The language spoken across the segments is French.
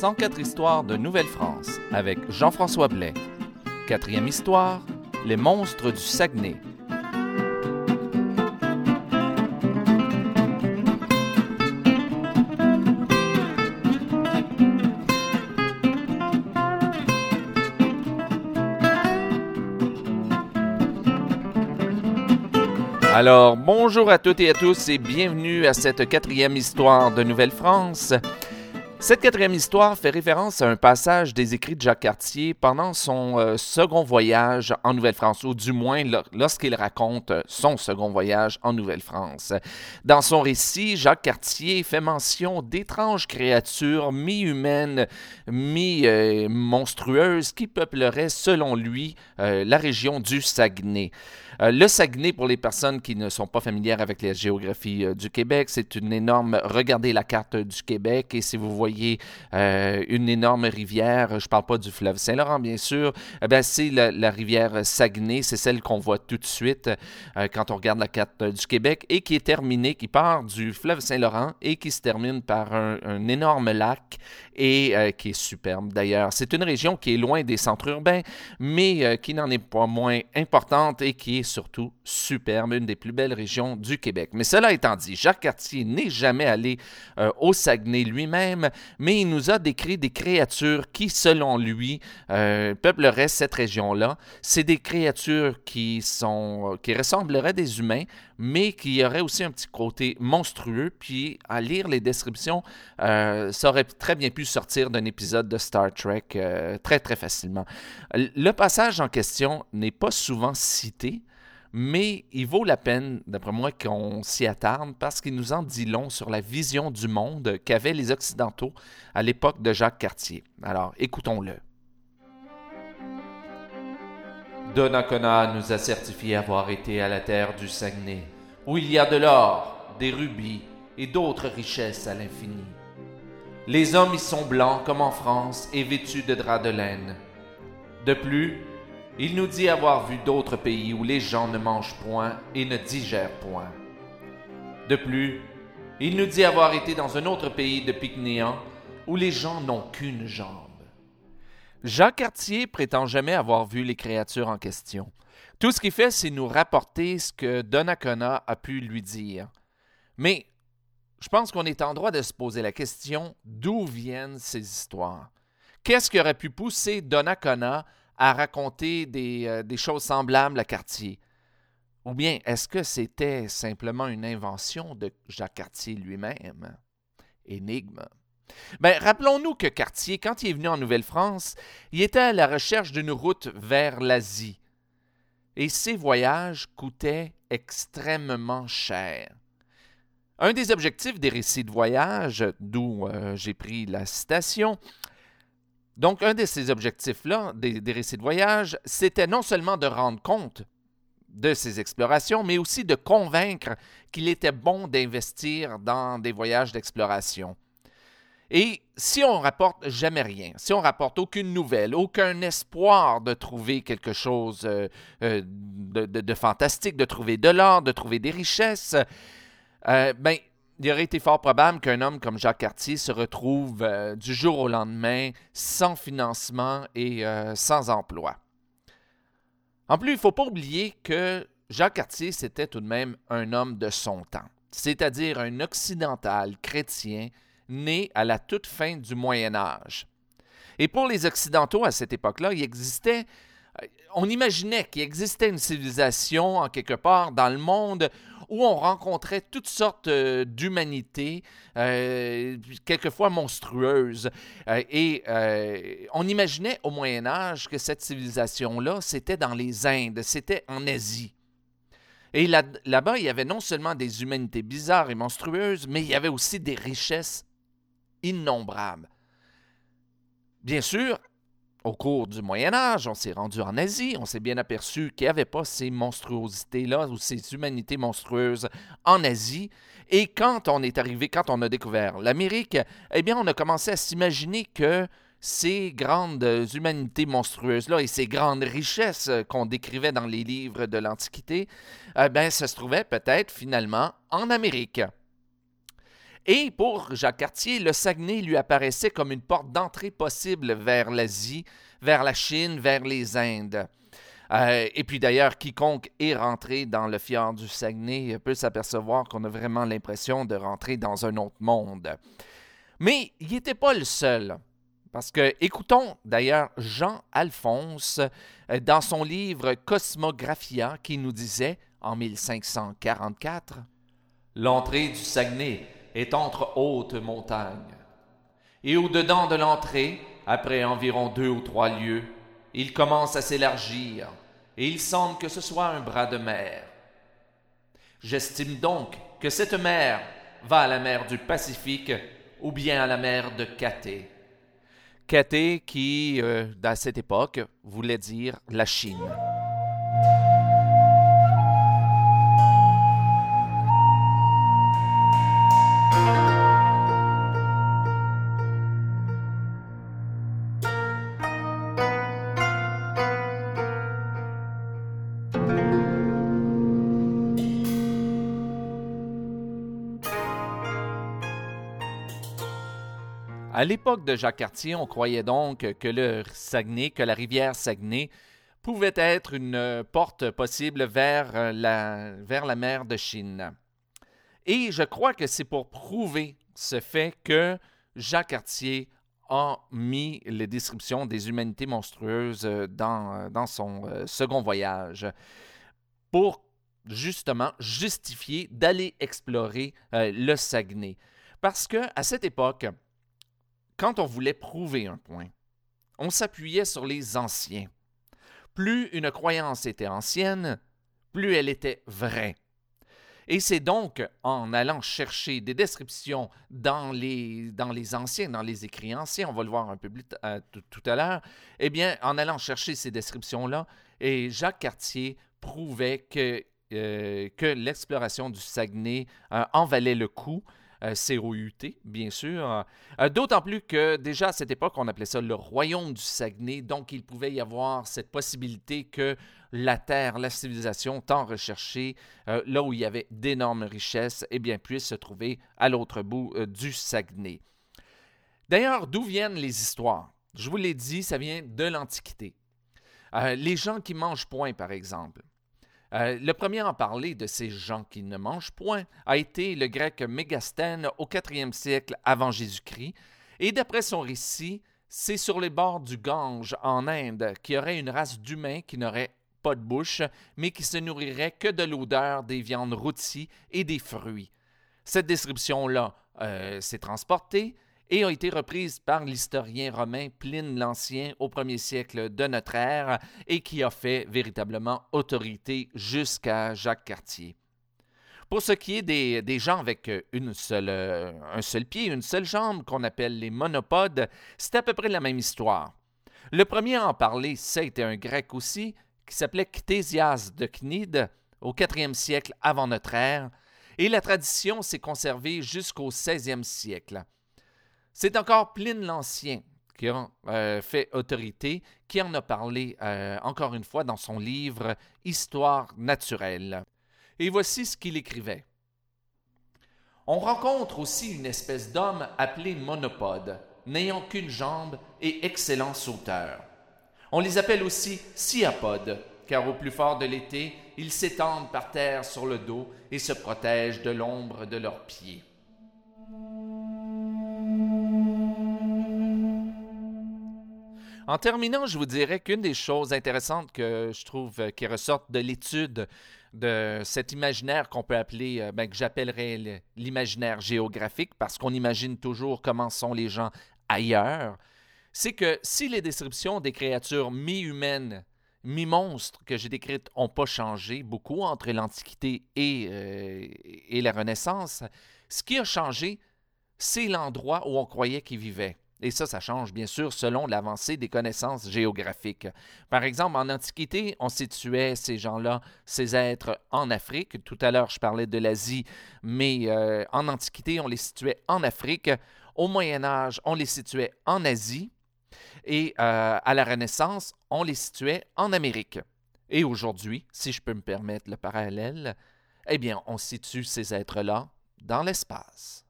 104 histoires de Nouvelle-France avec Jean-François Blais. Quatrième histoire, les monstres du Saguenay. Alors, bonjour à toutes et à tous et bienvenue à cette quatrième histoire de Nouvelle-France. Cette quatrième histoire fait référence à un passage des écrits de Jacques Cartier pendant son euh, second voyage en Nouvelle-France, ou du moins lorsqu'il raconte son second voyage en Nouvelle-France. Dans son récit, Jacques Cartier fait mention d'étranges créatures mi-humaines, mi-monstrueuses qui peupleraient, selon lui, euh, la région du Saguenay. Euh, le Saguenay, pour les personnes qui ne sont pas familières avec la géographie du Québec, c'est une énorme... Regardez la carte du Québec et si vous voyez euh, une énorme rivière, je ne parle pas du fleuve Saint-Laurent, bien sûr, eh bien, c'est la, rivière Saguenay, c'est celle qu'on voit tout de suite euh, quand on regarde la carte du Québec et qui est terminée, qui part du fleuve Saint-Laurent et qui se termine par un, énorme lac et euh, qui est superbe d'ailleurs. C'est une région qui est loin des centres urbains, mais qui n'en est pas moins importante et qui est surtout superbe, une des plus belles régions du Québec. Mais cela étant dit, Jacques Cartier n'est jamais allé au Saguenay lui-même, mais il nous a décrit des créatures qui, selon lui, euh, peupleraient cette région-là. C'est des créatures qui, sont, qui ressembleraient des humains, mais qui auraient aussi un petit côté monstrueux. Puis, à lire les descriptions, euh, ça aurait très bien pu sortir d'un épisode de Star Trek euh, très, très facilement. Le passage en question n'est pas souvent cité, mais il vaut la peine, d'après moi, qu'on s'y attarde parce qu'il nous en dit long sur la vision du monde qu'avaient les Occidentaux à l'époque de Jacques Cartier. Alors, écoutons-le. Donnacona nous a certifié avoir été à la terre du Saguenay, où il y a de l'or, des rubis et d'autres richesses à l'infini. Les hommes y sont blancs comme en France et vêtus de draps de laine. De plus, il nous dit avoir vu d'autres pays où les gens ne mangent point et ne digèrent point. De plus, il nous dit avoir été dans un autre pays de Pygnéans où les gens n'ont qu'une jambe. Jacques Cartier prétend jamais avoir vu les créatures en question. Tout ce qu'il fait, c'est nous rapporter ce que Donnacona a pu lui dire. Mais je pense qu'on est en droit de se poser la question d'où viennent ces histoires? Qu'est-ce qui aurait pu pousser Donnacona à raconter euh, des, choses semblables à Cartier? Ou bien est-ce que c'était simplement une invention de Jacques Cartier lui-même? Énigme. Ben, rappelons-nous que Cartier, quand il est venu en Nouvelle-France, il était à la recherche d'une route vers l'Asie. Et ses voyages coûtaient extrêmement cher. Un des objectifs des récits de voyage, d'où euh, j'ai pris la citation, donc, un de ces objectifs-là, des, récits de voyage, c'était non seulement de rendre compte de ces explorations, mais aussi de convaincre qu'il était bon d'investir dans des voyages d'exploration. Et si on rapporte jamais rien, si on rapporte aucune nouvelle, aucun espoir de trouver quelque chose euh, euh, de, fantastique, de trouver de l'or, de trouver des richesses, euh, ben, il aurait été fort probable qu'un homme comme Jacques Cartier se retrouve euh, du jour au lendemain sans financement et euh, sans emploi. En plus, il ne faut pas oublier que Jacques Cartier, c'était tout de même un homme de son temps, c'est-à-dire un occidental chrétien né à la toute fin du Moyen Âge. Et pour les Occidentaux à cette époque-là, il existait on imaginait qu'il existait une civilisation en quelque part dans le monde où on rencontrait toutes sortes euh, d'humanités, euh, quelquefois monstrueuses. Euh, et on imaginait au Moyen Âge que cette civilisation-là, c'était dans les Indes, c'était en Asie. Et là-bas, il y avait non seulement des humanités bizarres et monstrueuses, mais il y avait aussi des richesses innombrables. Bien sûr, au cours du Moyen Âge, on s'est rendu en Asie, on s'est bien aperçu qu'il n'y avait pas ces monstruosités-là ou ces humanités monstrueuses en Asie. Et quand on est arrivé, quand on a découvert l'Amérique, eh bien, on a commencé à s'imaginer que ces grandes humanités monstrueuses-là et ces grandes richesses qu'on décrivait dans les livres de l'Antiquité, eh bien, ça se trouvait peut-être finalement en Amérique. Et pour Jacques Cartier, le Saguenay lui apparaissait comme une porte d'entrée possible vers l'Asie, vers la Chine, vers les Indes. Euh, et puis d'ailleurs, quiconque est rentré dans le fjord du Saguenay peut s'apercevoir qu'on a vraiment l'impression de rentrer dans un autre monde. Mais il n'était pas le seul. Parce que, écoutons d'ailleurs Jean-Alphonse euh, dans son livre Cosmographia qui nous disait en 1544 L'entrée du Saguenay est entre hautes montagnes. Et au-dedans de l'entrée, après environ deux ou trois lieues, il commence à s'élargir, et il semble que ce soit un bras de mer. J'estime donc que cette mer va à la mer du Pacifique ou bien à la mer de Cathay. Cathay qui, euh, à cette époque, voulait dire la Chine. À l'époque de Jacques Cartier, on croyait donc que le Saguenay, que la rivière Saguenay, pouvait être une porte possible vers la, vers la mer de Chine. Et je crois que c'est pour prouver ce fait que Jacques Cartier a mis les descriptions des humanités monstrueuses dans, dans son euh, second voyage pour justement justifier d'aller explorer euh, le Saguenay. Parce que à cette époque, quand on voulait prouver un point, on s'appuyait sur les anciens. Plus une croyance était ancienne, plus elle était vraie. Et c'est donc en allant chercher des descriptions dans les, anciens, dans les écrits anciens, on va le voir un peu euh, tout à l'heure, eh bien, en allant chercher ces descriptions-là, et Jacques Cartier prouvait que, euh, l'exploration du Saguenay euh, en valait le coup, COUT, bien sûr. Euh, d'autant plus que déjà à cette époque, on appelait ça le royaume du Saguenay, donc il pouvait y avoir cette possibilité que la terre, la civilisation tant recherchée, euh, là où il y avait d'énormes richesses, eh bien, puisse se trouver à l'autre bout du Saguenay. D'ailleurs, d'où viennent les histoires? Je vous l'ai dit, ça vient de l'Antiquité. les gens qui mangent point, par exemple. Euh, le premier à en parler de ces gens qui ne mangent point a été le grec Mégastène au IVe siècle avant Jésus-Christ. Et d'après son récit, c'est sur les bords du Gange en Inde qu'il y aurait une race d'humains qui n'aurait pas de bouche, mais qui se nourrirait que de l'odeur des viandes rôties et des fruits. Cette description-là euh, s'est transportée et a été reprise par l'historien romain Pline l'Ancien au premier siècle de notre ère et qui a fait véritablement autorité jusqu'à Jacques Cartier. Pour ce qui est des, gens avec euh, un seul pied, une seule jambe, qu'on appelle les monopodes, c'est à peu près la même histoire. Le premier à en parler, c'était un grec aussi, qui s'appelait Ctésias de Cnide, au IVe siècle avant notre ère, et la tradition s'est conservée jusqu'au XVIe siècle. C'est encore Pline l'Ancien qui a euh, fait autorité, qui en a parlé euh, encore une fois dans son livre Histoire naturelle. Et voici ce qu'il écrivait. On rencontre aussi une espèce d'homme appelé monopode, n'ayant qu'une jambe et excellent sauteur. On les appelle aussi sciapodes, car au plus fort de l'été, ils s'étendent par terre sur le dos et se protègent de l'ombre de leurs pieds. En terminant, je vous dirais qu'une des choses intéressantes que je trouve euh, qui ressortent de l'étude de cet imaginaire qu'on peut appeler, euh, ben, que j'appellerais l'imaginaire géographique, parce qu'on imagine toujours comment sont les gens ailleurs, c'est que si les descriptions des créatures mi-humaines, mi-monstres que j'ai décrites n'ont pas changé beaucoup entre l'Antiquité et, euh, et la Renaissance, ce qui a changé, c'est l'endroit où on croyait qu'ils vivaient. Et ça, ça change bien sûr selon l'avancée des connaissances géographiques. Par exemple, en Antiquité, on situait ces gens-là, ces êtres en Afrique. Tout à l'heure, je parlais de l'Asie, mais euh, en Antiquité, on les situait en Afrique. Au Moyen Âge, on les situait en Asie. Et euh, à la Renaissance, on les situait en Amérique. Et aujourd'hui, si je peux me permettre le parallèle, eh bien, on situe ces êtres-là dans l'espace.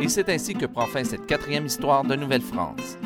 Et c'est ainsi que prend fin cette quatrième histoire de Nouvelle-France.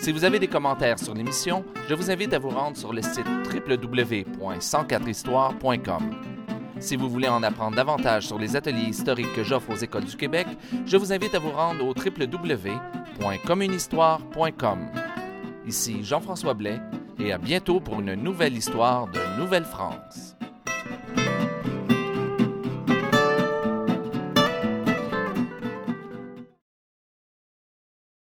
Si vous avez des commentaires sur l'émission, je vous invite à vous rendre sur le site www.104histoire.com. Si vous voulez en apprendre davantage sur les ateliers historiques que j'offre aux écoles du Québec, je vous invite à vous rendre au www.communhistoire.com. Ici Jean-François Blais et à bientôt pour une nouvelle histoire de Nouvelle-France.